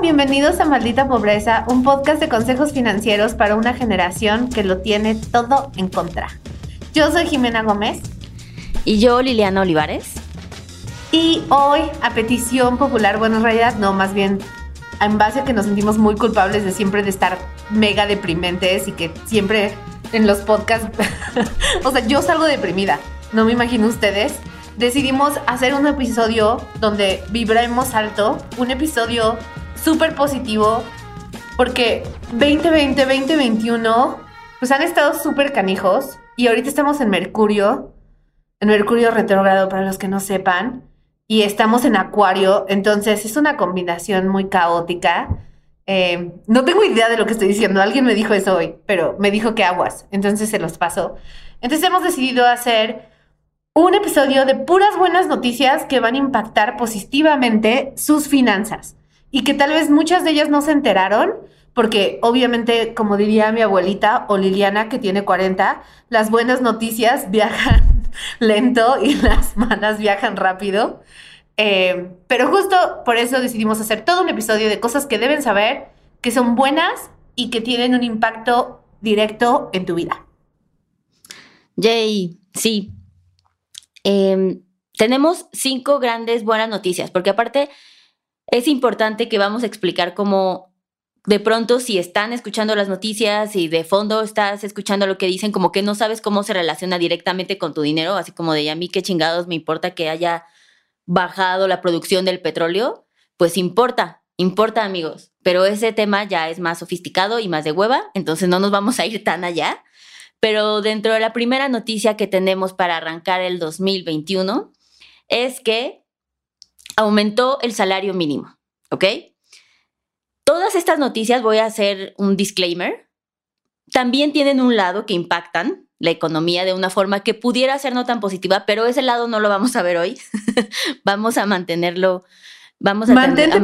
bienvenidos a Maldita Pobreza, un podcast de consejos financieros para una generación que lo tiene todo en contra. Yo soy Jimena Gómez. Y yo, Liliana Olivares. Y hoy, a petición popular, bueno, en realidad no, más bien en base a que nos sentimos muy culpables de siempre de estar mega deprimentes y que siempre en los podcasts, o sea, yo salgo deprimida, no me imagino ustedes. Decidimos hacer un episodio donde vibremos alto, un episodio súper positivo porque 2020, 2021, pues han estado súper canijos y ahorita estamos en Mercurio, en Mercurio retrógrado para los que no sepan, y estamos en Acuario, entonces es una combinación muy caótica. Eh, no tengo idea de lo que estoy diciendo, alguien me dijo eso hoy, pero me dijo que aguas, entonces se los paso. Entonces hemos decidido hacer un episodio de puras buenas noticias que van a impactar positivamente sus finanzas y que tal vez muchas de ellas no se enteraron, porque obviamente, como diría mi abuelita o Liliana, que tiene 40, las buenas noticias viajan lento y las malas viajan rápido. Eh, pero justo por eso decidimos hacer todo un episodio de cosas que deben saber, que son buenas y que tienen un impacto directo en tu vida. Jay, sí. Em, tenemos cinco grandes buenas noticias, porque aparte es importante que vamos a explicar cómo de pronto si están escuchando las noticias y de fondo estás escuchando lo que dicen, como que no sabes cómo se relaciona directamente con tu dinero, así como de a mí qué chingados me importa que haya bajado la producción del petróleo, pues importa, importa amigos, pero ese tema ya es más sofisticado y más de hueva, entonces no nos vamos a ir tan allá. Pero dentro de la primera noticia que tenemos para arrancar el 2021 es que aumentó el salario mínimo, ¿ok? Todas estas noticias, voy a hacer un disclaimer, también tienen un lado que impactan la economía de una forma que pudiera ser no tan positiva, pero ese lado no lo vamos a ver hoy. vamos a mantenerlo, vamos a, mantenerlo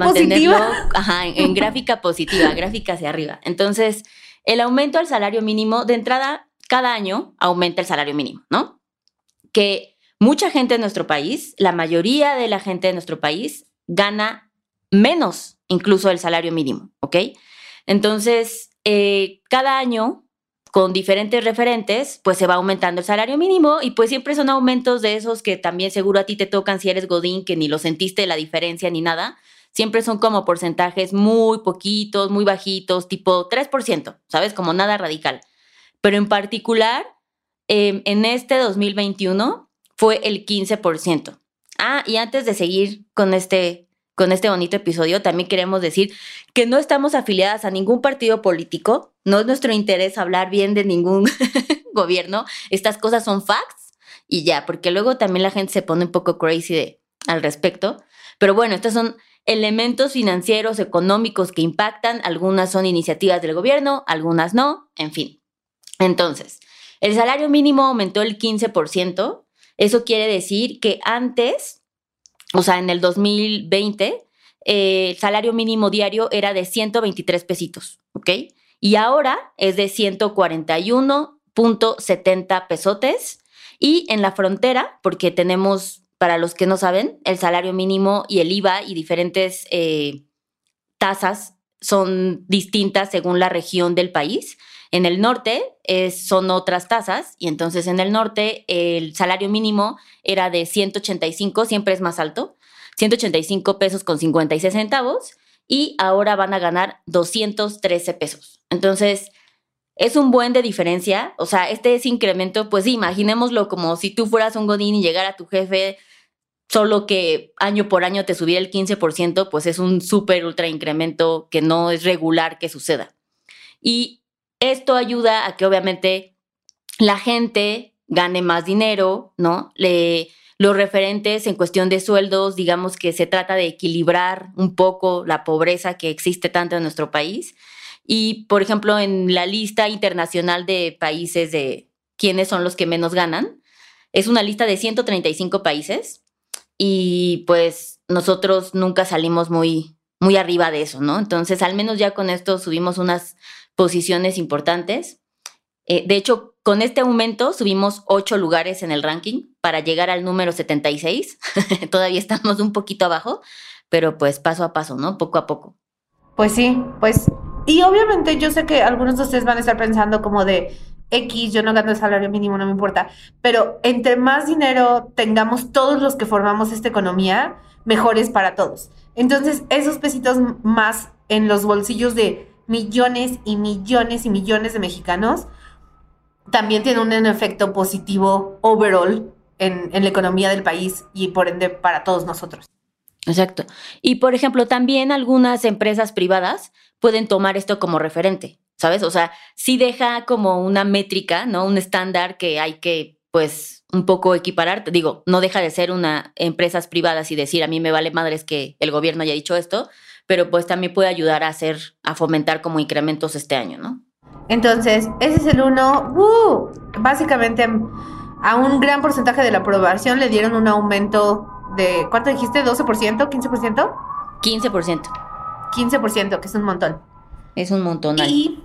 en, gráfica positiva, gráfica hacia arriba. Entonces, el aumento del salario mínimo, de entrada, cada año aumenta el salario mínimo, ¿no? Que mucha gente en nuestro país, la mayoría de la gente de nuestro país gana menos incluso el salario mínimo, ¿ok? Entonces, eh, cada año, con diferentes referentes, pues se va aumentando el salario mínimo y pues siempre son aumentos de esos que también seguro a ti te tocan si eres Godín, que ni lo sentiste la diferencia ni nada. Siempre son como porcentajes muy poquitos, muy bajitos, tipo 3%, ¿sabes? Como nada radical. Pero en particular, em, en este 2021, fue el 15%. Ah, y antes de seguir con este, con este bonito episodio, también queremos decir que no estamos afiliadas a ningún partido político, no es nuestro interés hablar bien de ningún gobierno, estas cosas son facts y ya, porque luego también la gente se pone un poco crazy al respecto. Pero bueno, estos son elementos financieros, económicos que impactan, algunas son iniciativas del gobierno, algunas no, en fin. Entonces, el salario mínimo aumentó el 15%, eso quiere decir que antes, o sea, en el 2020, eh, el salario mínimo diario era de 123 pesitos, ¿ok? Y ahora es de 141.70 pesotes. Y en la frontera, porque tenemos, para los que no saben, el salario mínimo y el IVA y diferentes eh, tasas son distintas según la región del país. En el norte son otras tasas y entonces en el norte el salario mínimo era de 185, siempre es más alto, 185 pesos con 56 centavos y ahora van a ganar 213 pesos. Entonces, es un buen de diferencia, o sea, este es incremento, pues sí, imaginémoslo como si tú fueras un godín y llegara tu jefe solo que año por año te subiera el 15%, pues es un súper ultra incremento que no es regular que suceda. Y esto ayuda a que obviamente la gente gane más dinero, ¿no? Los referentes en cuestión de sueldos, digamos que se trata de equilibrar un poco la pobreza que existe tanto en nuestro país. Y, por ejemplo, en la lista internacional de países de quiénes son los que menos ganan, es una lista de 135 países y pues nosotros nunca salimos muy, muy arriba de eso, ¿no? Entonces, al menos ya con esto subimos unas posiciones importantes. Eh, de hecho, con este aumento subimos ocho lugares en el ranking para llegar al número 76. Todavía estamos un poquito abajo, pero pues paso a paso, ¿no? Poco a poco. Pues sí, pues. Y obviamente yo sé que algunos de ustedes van a estar pensando como de X, yo no gano el salario mínimo, no me importa. Pero entre más dinero tengamos todos los que formamos esta economía, mejor es para todos. Entonces, esos pesitos más en los bolsillos de millones y millones y millones de mexicanos también tienen un efecto positivo overall en, en la economía del país y por ende para todos nosotros. Exacto. Y por ejemplo, también algunas empresas privadas pueden tomar esto como referente, ¿sabes? O sea, sí deja como una métrica, ¿no? Un estándar que hay que, pues, un poco equiparar. Digo, no deja de ser una empresas privadas y decir, a mí me vale madres que el gobierno haya dicho esto, pero pues también puede ayudar a hacer, a fomentar como incrementos este año, ¿no? Entonces, ese es el uno. ¡Uh! Básicamente, a un gran porcentaje de la aprobación le dieron un aumento de, ¿cuánto dijiste? ¿12%? ¿15%? 15%. 15%, que es un montón. Es un montón. Y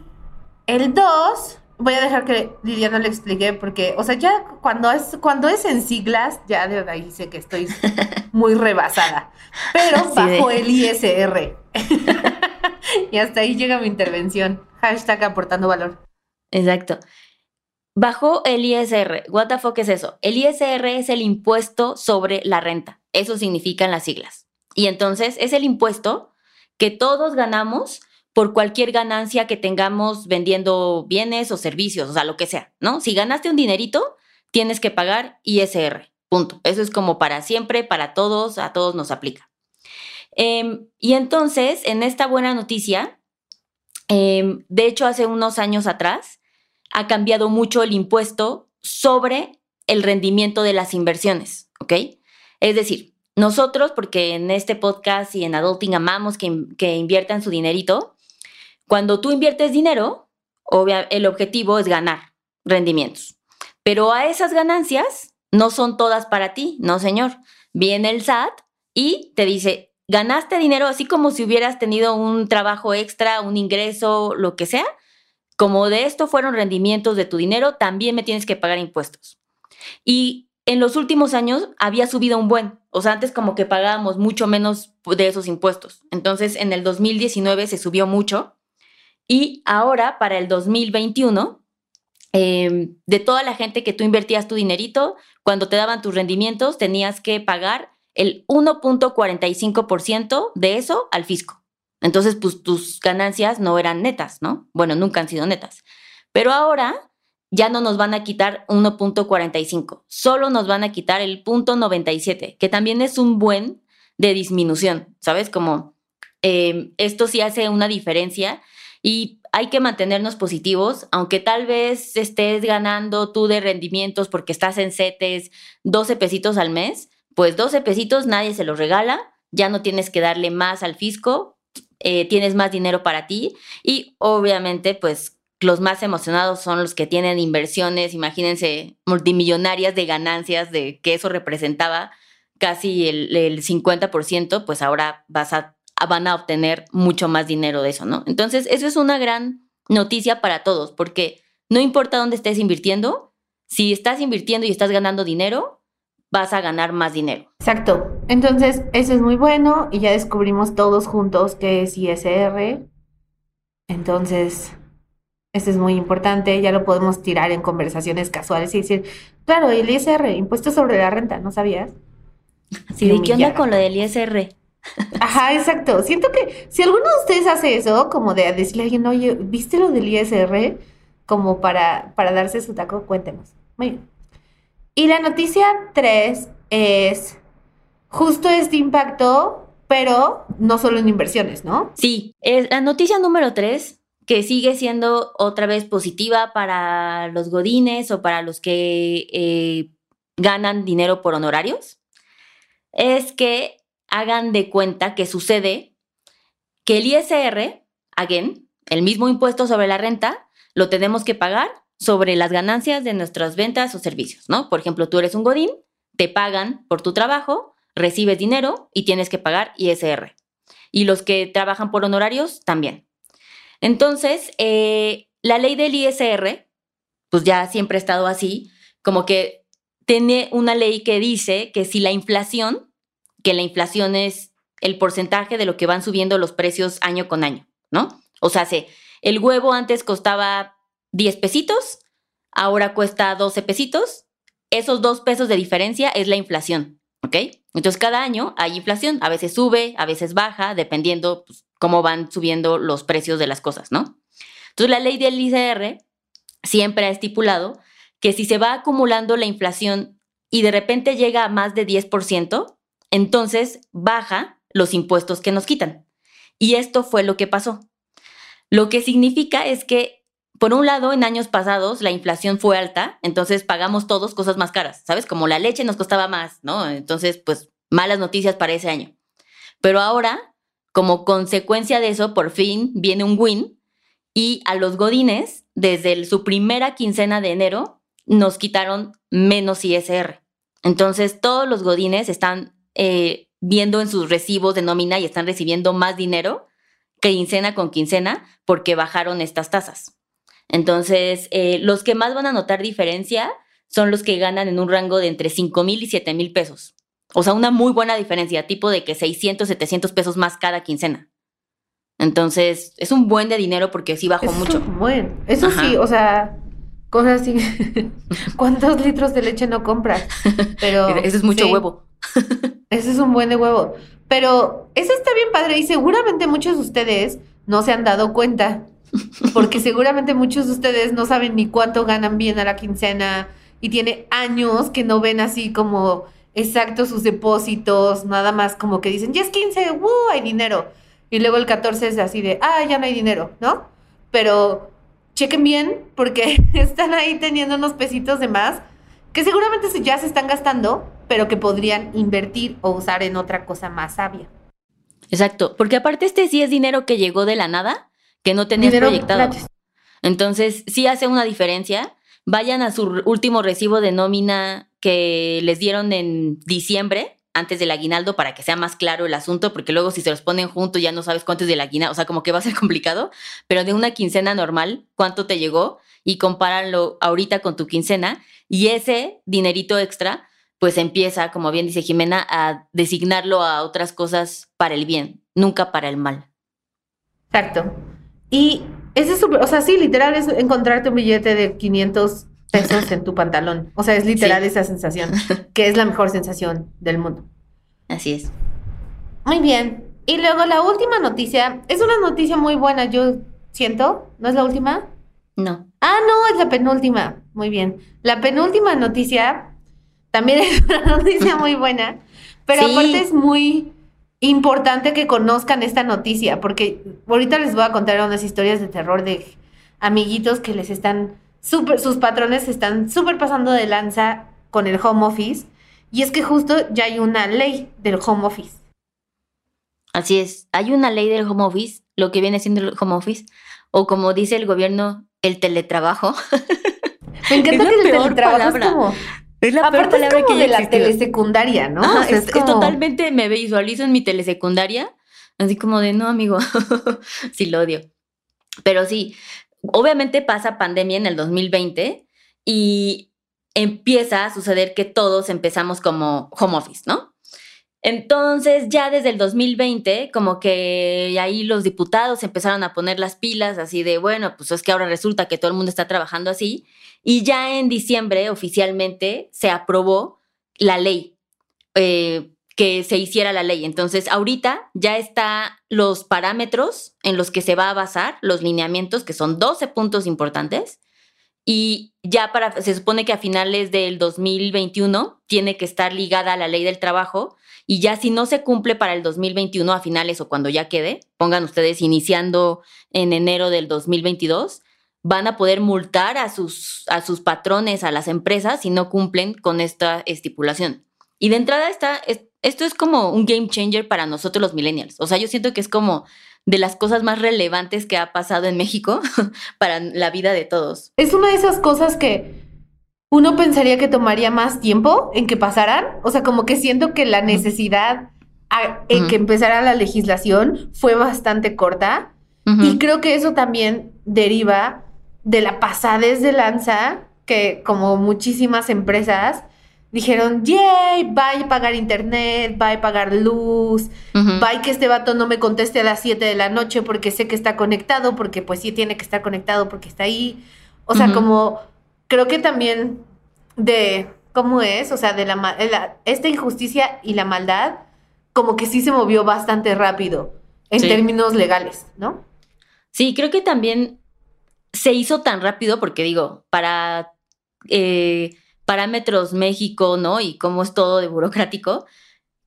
el 2, voy a dejar que Liliana le explique porque, o sea, ya cuando es, cuando es en siglas, ya de ahí sé que estoy muy rebasada. Pero bajo el ISR. y hasta ahí llega mi intervención. Hashtag aportando valor. Exacto. Bajo el ISR. What the fuck es eso? El ISR es el impuesto sobre la renta. Eso significan las siglas. Y entonces es el impuesto que todos ganamos por cualquier ganancia que tengamos vendiendo bienes o servicios, o sea, lo que sea, ¿no? Si ganaste un dinerito, tienes que pagar ISR. Punto. Eso es como para siempre, para todos, a todos nos aplica. Em, y entonces, en esta buena noticia, em, de hecho, hace unos años atrás, ha cambiado mucho el impuesto sobre el rendimiento de las inversiones, ¿ok? Es decir, nosotros, porque en este podcast y en Adulting amamos que, que inviertan su dinerito, cuando tú inviertes dinero, el objetivo es ganar rendimientos. Pero a esas ganancias no son todas para ti, no señor. Viene el SAT y te dice, ganaste dinero así como si hubieras tenido un trabajo extra, un ingreso, lo que sea. Como de esto fueron rendimientos de tu dinero, también me tienes que pagar impuestos. Y en los últimos años había subido un buen. O sea, antes como que pagábamos mucho menos de esos impuestos. Entonces, en el 2019 se subió mucho. Y ahora, para el 2021, em, de toda la gente que tú invertías tu dinerito, cuando te daban tus rendimientos, tenías que pagar el 1.45% de eso al fisco. Entonces, pues tus ganancias no eran netas, ¿no? Bueno, nunca han sido netas. Pero ahora ya no nos van a quitar 1.45, solo nos van a quitar el punto 97, que también es un buen de disminución, ¿sabes? Como em, esto sí hace una diferencia y hay que mantenernos positivos, aunque tal vez estés ganando tú de rendimientos porque estás en CETES 12 pesitos al mes, pues 12 pesitos nadie se los regala, ya no tienes que darle más al fisco, eh, tienes más dinero para ti y obviamente pues los más emocionados son los que tienen inversiones, imagínense, multimillonarias de ganancias, de que eso representaba casi el, 50%, pues ahora vas a, van a obtener mucho más dinero de eso, ¿no? Entonces, eso es una gran noticia para todos, porque no importa dónde estés invirtiendo, si estás invirtiendo y estás ganando dinero, vas a ganar más dinero. Exacto. Entonces, eso es muy bueno y ya descubrimos todos juntos que es ISR. Entonces, eso es muy importante, ya lo podemos tirar en conversaciones casuales y decir, claro, el ISR, impuesto sobre la renta, ¿no sabías? Sí, ¿Y qué onda con lo del ISR? Ajá, exacto. Siento que si alguno de ustedes hace eso, como de decirle a alguien, oye, ¿viste lo del ISR? Como para, para darse su taco, cuéntenos. Muy bien. Y la noticia 3 es justo este impacto, pero no solo en inversiones, ¿no? Sí, es la noticia número 3 que sigue siendo otra vez positiva para los godines o para los que eh, ganan dinero por honorarios, es que hagan de cuenta que sucede que el ISR, again, el mismo impuesto sobre la renta, lo tenemos que pagar sobre las ganancias de nuestras ventas o servicios, ¿no? Por ejemplo, tú eres un godín, te pagan por tu trabajo, recibes dinero y tienes que pagar ISR. Y los que trabajan por honorarios también. Entonces, eh, la ley del ISR, pues ya siempre ha estado así, como que tiene una ley que dice que si la inflación, que la inflación es el porcentaje de lo que van subiendo los precios año con año, ¿no? O sea, se, el huevo antes costaba 10 pesitos, ahora cuesta 12 pesitos. Esos dos pesos de diferencia es la inflación, ¿ok? Entonces cada año hay inflación, a veces sube, a veces baja, dependiendo pues, cómo van subiendo los precios de las cosas, ¿no? Entonces la ley del ICR siempre ha estipulado que si se va acumulando la inflación y de repente llega a más de 10%, entonces baja los impuestos que nos quitan. Y esto fue lo que pasó. Lo que significa es que, por un lado, en años pasados la inflación fue alta, entonces pagamos todos cosas más caras, ¿sabes? Como la leche nos costaba más, ¿no? Entonces, pues, malas noticias para ese año. Pero ahora, como consecuencia de eso, por fin viene un win y a los godines, desde su primera quincena de enero, nos quitaron menos ISR. Entonces, todos los godines están eh, viendo en sus recibos de nómina y están recibiendo más dinero quincena con quincena porque bajaron estas tasas. Entonces, eh, los que más van a notar diferencia son los que ganan en un rango de entre 5 mil y 7 mil pesos. O sea, una muy buena diferencia, tipo de que 600, 700 pesos más cada quincena. Entonces, es un buen de dinero porque sí bajó mucho. Bueno, eso sí, o sea, cosas así. ¿Cuántos litros de leche no compras? Pero ese es mucho huevo. ese es un buen de huevo. Pero eso está bien padre y seguramente muchos de ustedes no se han dado cuenta. Porque seguramente muchos de ustedes no saben ni cuánto ganan bien a la quincena y tiene años que no ven así como exacto sus depósitos, nada más como que dicen, ya es 15, ¡uh! Hay dinero. Y luego el 14 es así de, ah, ya no hay dinero, ¿no? Pero chequen bien porque están ahí teniendo unos pesitos de más que seguramente ya se están gastando, pero que podrían invertir o usar en otra cosa más sabia. Exacto, porque aparte este sí es dinero que llegó de la nada, que no tenías proyectado. Entonces, sí hace una diferencia. Vayan a su último recibo de nómina que les dieron en diciembre, antes del aguinaldo, para que sea más claro el asunto, porque luego si se los ponen juntos ya no sabes cuánto es del aguinaldo, o sea, como que va a ser complicado, pero de una quincena normal, cuánto te llegó y compáralo ahorita con tu quincena y ese dinerito extra pues empieza, como bien dice Jimena, a designarlo a otras cosas para el bien, nunca para el mal. Exacto. Y ese es o sea, sí, literal es encontrarte un billete de 500 pesos en tu pantalón. O sea, es literal esa sensación, que es la mejor sensación del mundo. Así es. Muy bien. Y luego la última noticia, es una noticia muy buena, yo siento, ¿no es la última? No. Ah, no, es la penúltima. Muy bien. La penúltima noticia también es una noticia muy buena, pero aparte es muy importante que conozcan esta noticia, porque ahorita les voy a contar unas historias de terror de amiguitos que les están súper, sus patrones están súper pasando de lanza con el home office, y es que justo ya hay una ley del home office. Así es, hay una ley del home office, lo que viene siendo el home office, o como dice el gobierno, el teletrabajo. Me encanta que el teletrabajo es como... Es la peor palabra que de la telesecundaria, ¿no? es, totalmente, me visualizo en mi telesecundaria, así como de, no, amigo, sí lo odio. Pero sí, obviamente pasa pandemia en el 2020 y empieza a suceder que todos empezamos como home office, ¿no? Entonces, ya desde el 2020, como que ahí los diputados empezaron a poner las pilas, así de, bueno, pues es que ahora resulta que todo el mundo está trabajando así. Y ya en diciembre, oficialmente, se aprobó la ley, eh, que se hiciera la ley. Entonces, ahorita ya está los parámetros en los que se va a basar los lineamientos, que son 12 puntos importantes. Y ya para, se supone que a finales del 2021 tiene que estar ligada a la ley del trabajo y ya si no se cumple para el 2021 a finales o cuando ya quede, pongan ustedes iniciando en enero del 2022, van a poder multar a sus, a sus patrones, a las empresas, si no cumplen con esta estipulación. Y de entrada está, esto es como un game changer para nosotros los millennials. O sea, yo siento que es como de las cosas más relevantes que ha pasado en México para la vida de todos. Es una de esas cosas que uno pensaría que tomaría más tiempo en que pasaran. O sea, como que siento que la necesidad en que empezara la legislación fue bastante corta. Y creo que eso también deriva de la pasadez de lanza que como muchísimas empresas dijeron, yay, va a pagar internet, va a pagar luz, Ujú. va que este vato no me conteste a las 7 de la noche porque sé que está conectado, porque pues sí tiene que estar conectado porque está ahí. O sea, como creo que también de cómo es, o sea, de la, la- esta injusticia y la maldad, como que sí se movió bastante rápido en Sí. términos legales, ¿no? Sí, creo que también se hizo tan rápido porque digo, para eh, parámetros México, ¿no? Y cómo es todo de burocrático,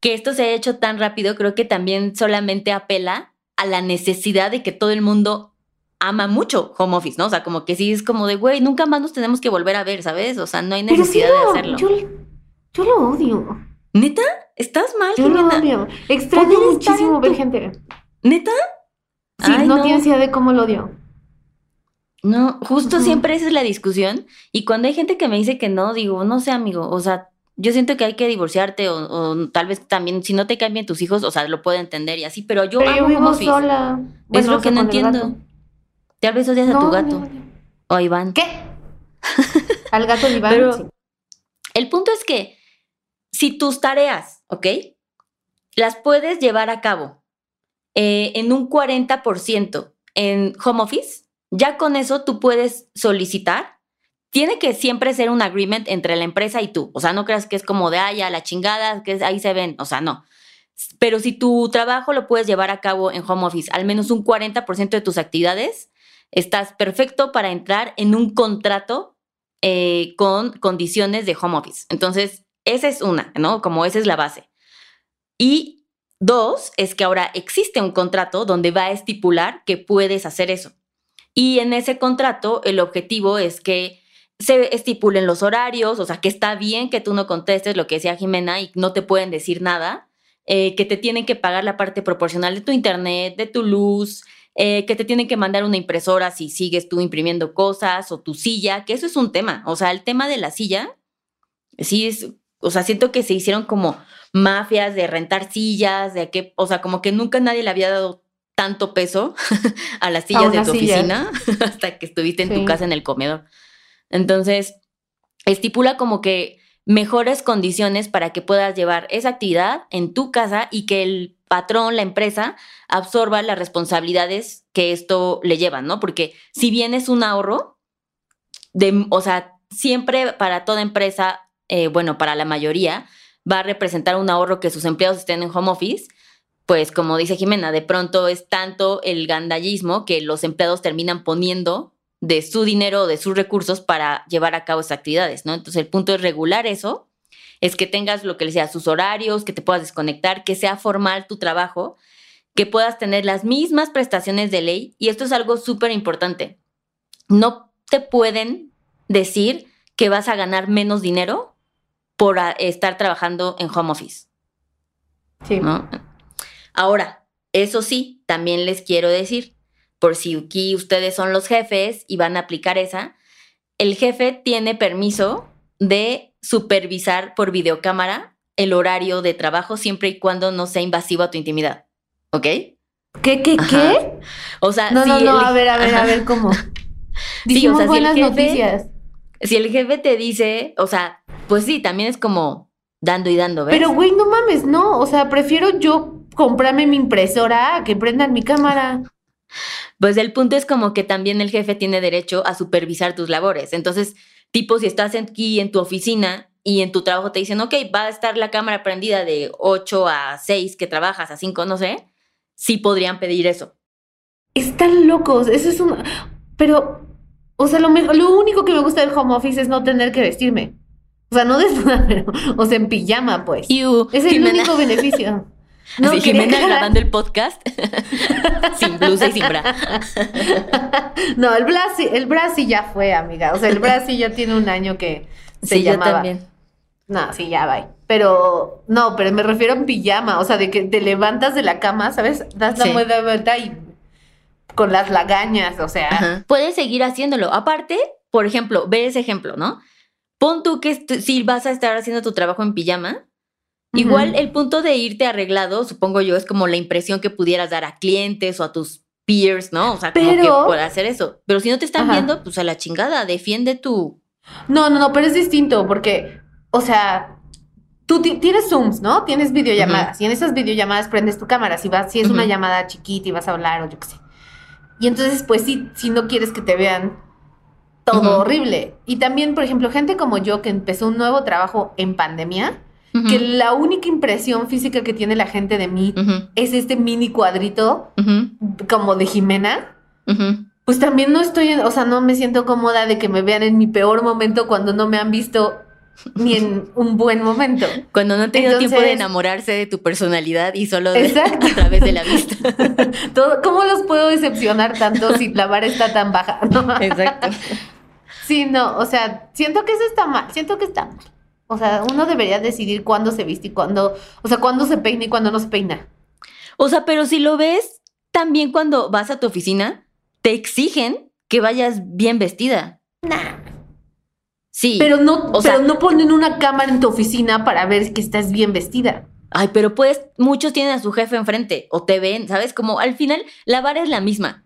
que esto se ha hecho tan rápido, creo que también solamente apela a la necesidad de que todo el mundo ama mucho home office, ¿no? O sea, como que sí es como de, güey, nunca más nos tenemos que volver a ver, ¿sabes? O sea, no hay sí necesidad lo- de hacerlo. Yo, yo lo odio. ¿Neta? ¿Estás mal, Yo lo odio. Extraño muchísimo ver tu- gente. ¿Neta? Sí, Ay, no, no. tienes idea de cómo lo odio. No, justo siempre esa es la discusión. Y cuando hay gente que me dice que no, digo, no sé, amigo, o sea, yo siento que hay que divorciarte o, o tal vez también, si no te cambian tus hijos, o sea, lo puedo entender y así, pero yo Pero yo vivo office. sola. es Bueno, lo o que no entiendo. Tal vez odias a tu gato no, no. o a Iván. ¿Qué? Al gato de Iván, Pero- sí. El punto es que si tus tareas, ¿ok? Las puedes llevar a cabo eh, en un 40% en home office, ya con eso tú puedes solicitar. Tiene que siempre ser un agreement entre la empresa y tú. O sea, no creas que es como de, ay, a la chingada, que ahí se ven. O sea, no. Pero si tu trabajo lo puedes llevar a cabo en home office, al menos un 40% de tus actividades, estás perfecto para entrar en un contrato eh, con condiciones de home office. Entonces, esa es una, ¿no? Como esa es la base. Y dos, es que ahora existe un contrato donde va a estipular que puedes hacer eso. Y en ese contrato, el objetivo es que se estipulen los horarios, o sea, que está bien que tú no contestes lo que decía Jimena y no te pueden decir nada, eh, que te tienen que pagar la parte proporcional de tu internet, de tu luz, eh, que te tienen que mandar una impresora si sigues tú imprimiendo cosas o tu silla, que eso es un tema. O sea, el tema de la silla, sí es, o sea, siento que se hicieron como mafias de rentar sillas, de que, o sea, como que nunca nadie le había dado tanto peso a las sillas de tu silla. oficina hasta que estuviste en tu casa en el comedor. Entonces, estipula como que mejores condiciones para que puedas llevar esa actividad en tu casa y que el patrón, la empresa, absorba las responsabilidades que esto le llevan, ¿no? Porque si bien es un ahorro, de, o sea, siempre para toda empresa, eh, bueno, para la mayoría, va a representar un ahorro que sus empleados estén en home office, pues como dice Jimena, de pronto es tanto el gandallismo que los empleados terminan poniendo de su dinero o de sus recursos para llevar a cabo esas actividades, ¿no? Entonces el punto es regular eso, es que tengas lo que les decía, sus horarios, que te puedas desconectar, que sea formal tu trabajo, que puedas tener las mismas prestaciones de ley. Y esto es algo súper importante. No te pueden decir que vas a ganar menos dinero por estar trabajando en home office. Sí. ¿no? Ahora, eso sí, también les quiero decir, por si aquí ustedes son los jefes y van a aplicar esa, el jefe tiene permiso de supervisar por videocámara el horario de trabajo siempre y cuando no sea invasivo a tu intimidad. ¿Ok? ¿Qué, qué, Ajá. qué? O sea, No, si no, no, el- a ver, a ver, a ver cómo. o Dijimos sea, si el buenas jefe- noticias. Si el jefe te dice, o sea, pues sí, también es como dando y dando, ¿ves? Pero, güey, no mames, no. O sea, prefiero yo comprarme mi impresora a que prendan mi cámara. Pues el punto es como que también el jefe tiene derecho a supervisar tus labores. Entonces, tipo, si estás aquí en tu oficina y en tu trabajo te dicen, ok, va a estar la cámara prendida de 8 a 6 que trabajas, a 5, no sé, sí podrían pedir eso. Están locos. Eso es un. Pero, o sea, lo mejor, lo único que me gusta del home office es no tener que vestirme. O sea, no desnuda, pero, o sea, en pijama, pues. Iu, Es el Jimena- único beneficio. Así, quería Jimena aclarar- grabando el podcast sin blusa y sin bra. No, el bra, sí- el bra sí ya fue, amiga. O sea, el bra sí ya tiene un año que se Sí, yo llamaba. también. No, sí, ya va. Pero, no, pero me refiero en pijama. O sea, de que te levantas de la cama, ¿sabes? Das la Sí. vuelta vuelta y con las lagañas, o sea. Ajá. Puedes seguir haciéndolo. Aparte, por ejemplo, ve ese ejemplo, ¿no? Pon tú que si vas a estar haciendo tu trabajo en pijama, igual el punto de irte arreglado, supongo yo, es como la impresión que pudieras dar a clientes o a tus peers, ¿no? O sea, como que Pero- por hacer eso. Pero si no te están Ajá. viendo, pues a la chingada, defiende tu... No, no, no, pero es distinto porque o sea, tú ti- tienes Zooms, ¿no? Tienes videollamadas y en esas videollamadas prendes tu cámara si vas, si es una llamada chiquita y vas a hablar o yo qué sé. Y entonces, pues sí, si no quieres que te vean todo horrible. Y también, por ejemplo, gente como yo que empezó un nuevo trabajo en pandemia, Que la única impresión física que tiene la gente de mí es este mini cuadrito como de Jimena. Pues también no estoy, o sea, no me siento cómoda de que me vean en mi peor momento cuando no me han visto ni en un buen momento. Cuando no han tenido tiempo de enamorarse de tu personalidad y solo de- Exacto. a través de la vista. Todo, ¿Cómo los puedo decepcionar tanto si la vara está tan baja? No. Exacto. Sí, no, o sea, siento que eso está mal, siento que está mal. O sea, uno debería decidir cuándo se viste y cuándo, o sea, cuándo se peina y cuándo no se peina. O sea, pero si lo ves, también cuando vas a tu oficina, te exigen que vayas bien vestida. Nah. Sí. Pero no, O sea- pero no ponen una cámara en tu oficina para ver que estás bien vestida. Ay, pero pues muchos tienen a su jefe enfrente o te ven, ¿sabes? Como al final la vara es la misma.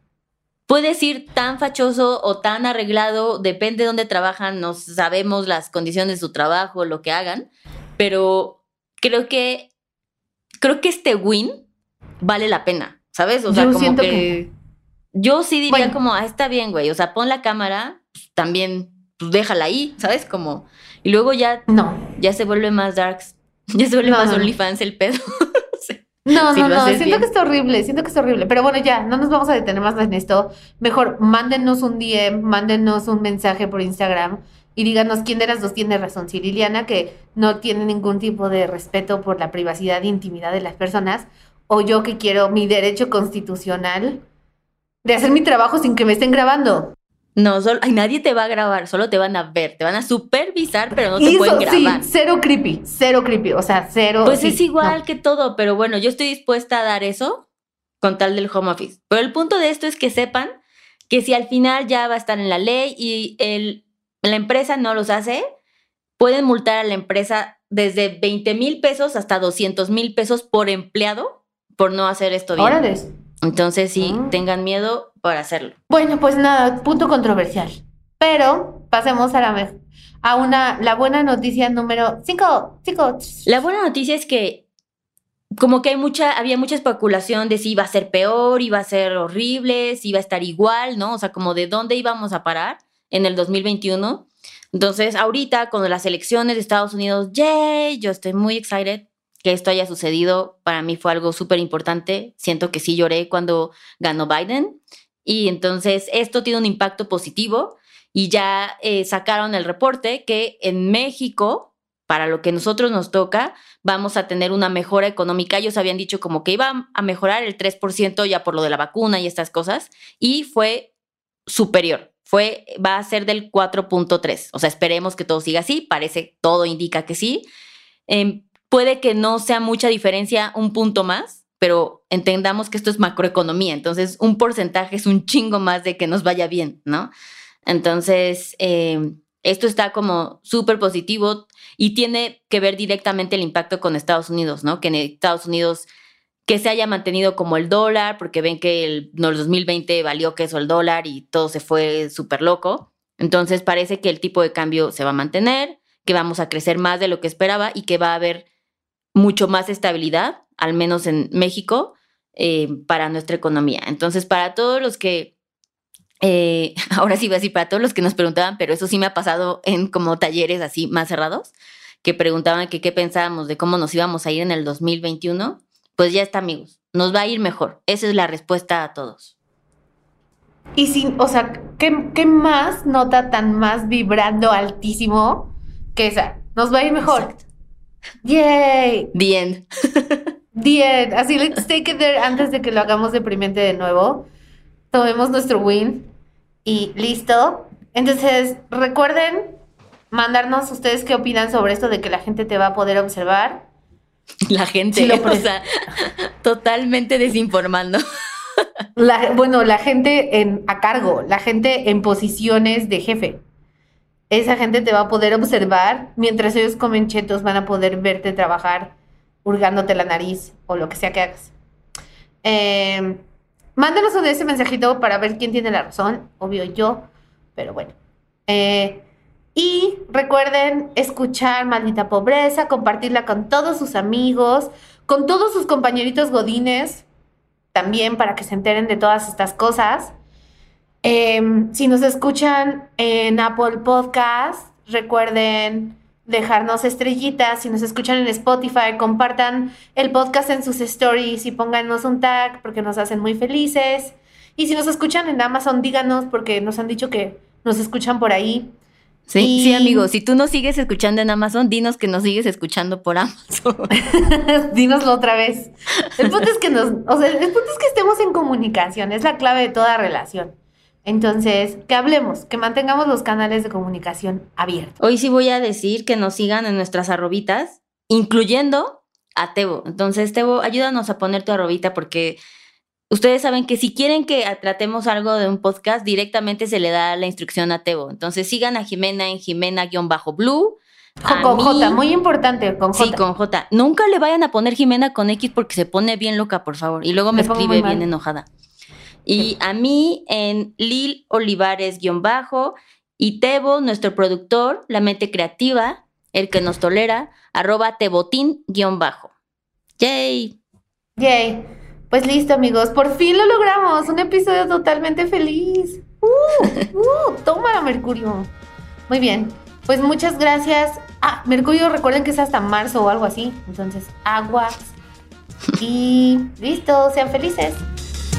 Puedes ir tan fachoso o tan arreglado, depende de dónde trabajan, no sabemos las condiciones de su trabajo, lo que hagan, pero creo que creo que este win vale la pena, ¿sabes? O sea, Yo como que, que- yo sí diría Bueno. como, ah, está bien, güey, o sea, pon la cámara, pues, también pues, déjala ahí, ¿sabes? Como y luego ya No. ya se vuelve más darks, ya se vuelve No, más. OnlyFans el pedo. No, Si no, no, siento bien. que está horrible, siento que está horrible. Pero bueno, ya, no nos vamos a detener más en esto. Mejor mándenos un DM, mándenos un mensaje por Instagram y díganos quién de las dos tiene razón. Si Liliana, que no tiene ningún tipo de respeto por la privacidad e intimidad de las personas, o yo que quiero mi derecho constitucional de hacer mi trabajo sin que me estén grabando. No, solo, ay, nadie te va a grabar, solo te van a ver, te van a supervisar, pero no te pueden eso sí, grabar. cero creepy, cero creepy, o sea, cero. Pues sí, es igual no. que todo, pero bueno, yo estoy dispuesta a dar eso con tal del home office. Pero el punto de esto es que sepan que si al final ya va a estar en la ley y el, la empresa no los hace, pueden multar a la empresa desde 20 mil pesos hasta 200 mil pesos por empleado por no hacer esto bien. Entonces sí, Ah. tengan miedo para hacerlo. Bueno, pues nada, punto controversial. Pero pasemos a la me- a una la buena noticia número 5. Chicos. La buena noticia es que como que hay mucha, había mucha especulación de si iba a ser peor, iba a ser horrible, si iba a estar igual, ¿no? O sea, como de dónde íbamos a parar en el 2021. Entonces, ahorita con las elecciones de Estados Unidos, yay, yo estoy muy excited que esto haya sucedido. Para mí fue algo súper importante. Siento que sí lloré cuando ganó Biden. Y entonces esto tiene un impacto positivo y ya eh, sacaron el reporte que en México, para lo que nosotros nos toca, vamos a tener una mejora económica. Ellos habían dicho como que iba a mejorar el 3% ya por lo de la vacuna y estas cosas, y fue superior. Fue, va a ser del 4.3. O sea, esperemos que todo siga así. Parece, todo indica que sí. Em, puede que no sea mucha diferencia, un punto más, pero entendamos que esto es macroeconomía. Entonces, un porcentaje es un chingo más de que nos vaya bien, ¿no? Entonces, eh, esto está como súper positivo y tiene que ver directamente el impacto con Estados Unidos, ¿no? Que en Estados Unidos que se haya mantenido como el dólar, porque ven que el 2020 valió queso el dólar y todo se fue súper loco. Entonces parece que el tipo de cambio se va a mantener, que vamos a crecer más de lo que esperaba y que va a haber mucho más estabilidad, al menos en México, eh, para nuestra economía. Entonces, para todos los que eh, ahora sí voy a decir para todos los que nos preguntaban, pero eso sí me ha pasado en como talleres así más cerrados, que preguntaban que qué pensábamos de cómo nos íbamos a ir en el 2021. Pues ya está, amigos, nos va a ir mejor. Esa es la respuesta a todos. Y sin, o sea, ¿qué, qué más nota tan más vibrando altísimo que esa? Nos va a ir mejor. Exacto. Yay. The end. Bien, así let's take it there antes de que lo hagamos deprimente de nuevo. Tomemos nuestro win y listo. Entonces, recuerden mandarnos ustedes qué opinan sobre esto de que la gente te va a poder observar. La gente, Sí, lo o pre- sea, totalmente desinformando. La- bueno, la gente en, a cargo, la gente en posiciones de jefe. Esa gente te va a poder observar mientras ellos comen chetos, van a poder verte trabajar, hurgándote la nariz o lo que sea que hagas. Eh, mándanos un ese mensajito para ver quién tiene la razón, obvio yo, pero bueno. Eh, Y recuerden escuchar Maldita Pobreza, compartirla con todos sus amigos, con todos sus compañeritos godines, también para que se enteren de todas estas cosas. Em, si nos escuchan en Apple Podcast, recuerden dejarnos estrellitas. Si nos escuchan en Spotify, compartan el podcast en sus stories y pónganos un tag porque nos hacen muy felices. Y si nos escuchan en Amazon, díganos porque nos han dicho que nos escuchan por ahí. Sí, sí, amigo. Si tú nos sigues escuchando en Amazon, dinos que nos sigues escuchando por Amazon. Dínoslo otra vez. El punto es que nos, o sea, el punto es que estemos en comunicación, es la clave de toda relación. Entonces, que hablemos, que mantengamos los canales de comunicación abiertos. Hoy sí voy a decir que nos sigan en nuestras arrobitas, incluyendo a Tebo. Entonces, Tebo, ayúdanos a poner tu arrobita porque Ustedes saben que si quieren que tratemos algo de un podcast, directamente se le da la instrucción a Tebo. Entonces sigan a Jimena en Jimena-Blue. Con J, muy importante, con J. Sí, con J. Nunca le vayan a poner Jimena con X porque se pone bien loca, por favor. Y luego me, escribe bien enojada. Y a mí en Lil Olivares-bajo y Tebo, nuestro productor, la mente creativa, el que nos tolera, arroba tebotín-bajo. Yay. Yay. Pues listo, amigos, por fin lo logramos. Un episodio totalmente feliz. Uh, uh, tómala, Mercurio. Muy bien. Pues muchas gracias. Ah, Mercurio, recuerden que es hasta marzo o algo así. Entonces, aguas. Y listo, sean felices.